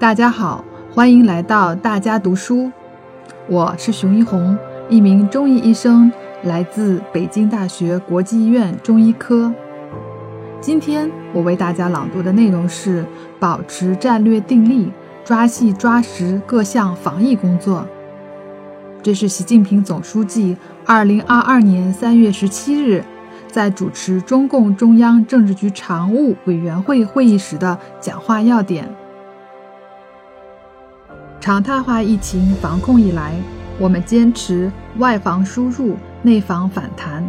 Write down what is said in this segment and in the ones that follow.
大家好，欢迎来到大家读书。我是熊一红，一名中医医生，来自北京大学国际医院中医科。今天我为大家朗读的内容是：保持战略定力，抓细抓实各项防疫工作。这是习近平总书记二零二二年三月十七日在主持中共中央政治局常务委员会会议时的讲话要点。常态化疫情防控以来，我们坚持外防输入、内防反弹，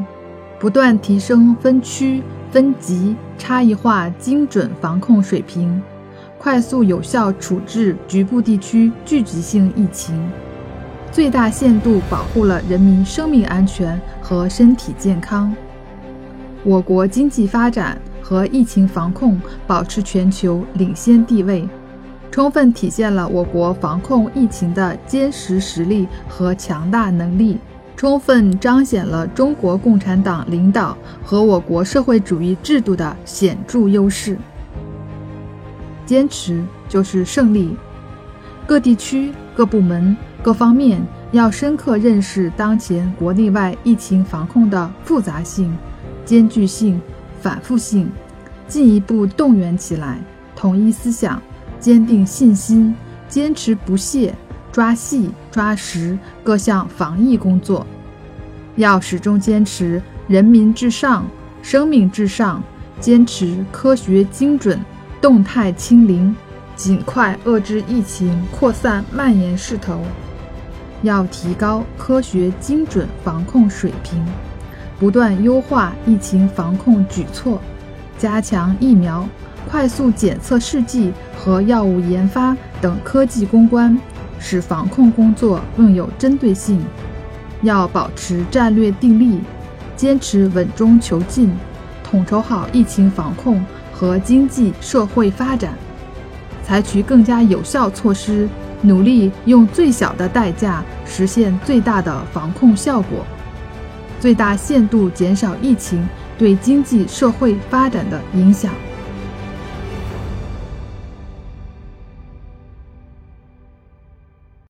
不断提升分区、分级、差异化、精准防控水平，快速有效处置局部地区聚集性疫情，最大限度保护了人民生命安全和身体健康。我国经济发展和疫情防控保持全球领先地位。充分体现了我国防控疫情的坚实实力和强大能力，充分彰显了中国共产党领导和我国社会主义制度的显著优势。坚持就是胜利。各地区、各部门、各方面要深刻认识当前国内外疫情防控的复杂性、艰巨性、反复性，进一步动员起来，统一思想。坚定信心，坚持不懈，抓细抓实各项防疫工作，要始终坚持人民至上、生命至上，坚持科学精准、动态清零，尽快遏制疫情扩散蔓延势头。要提高科学精准防控水平，不断优化疫情防控举措，加强疫苗。快速检测试剂和药物研发等科技攻关，使防控工作更有针对性。要保持战略定力，坚持稳中求进，统筹好疫情防控和经济社会发展，采取更加有效措施，努力用最小的代价实现最大的防控效果，最大限度减少疫情对经济社会发展的影响。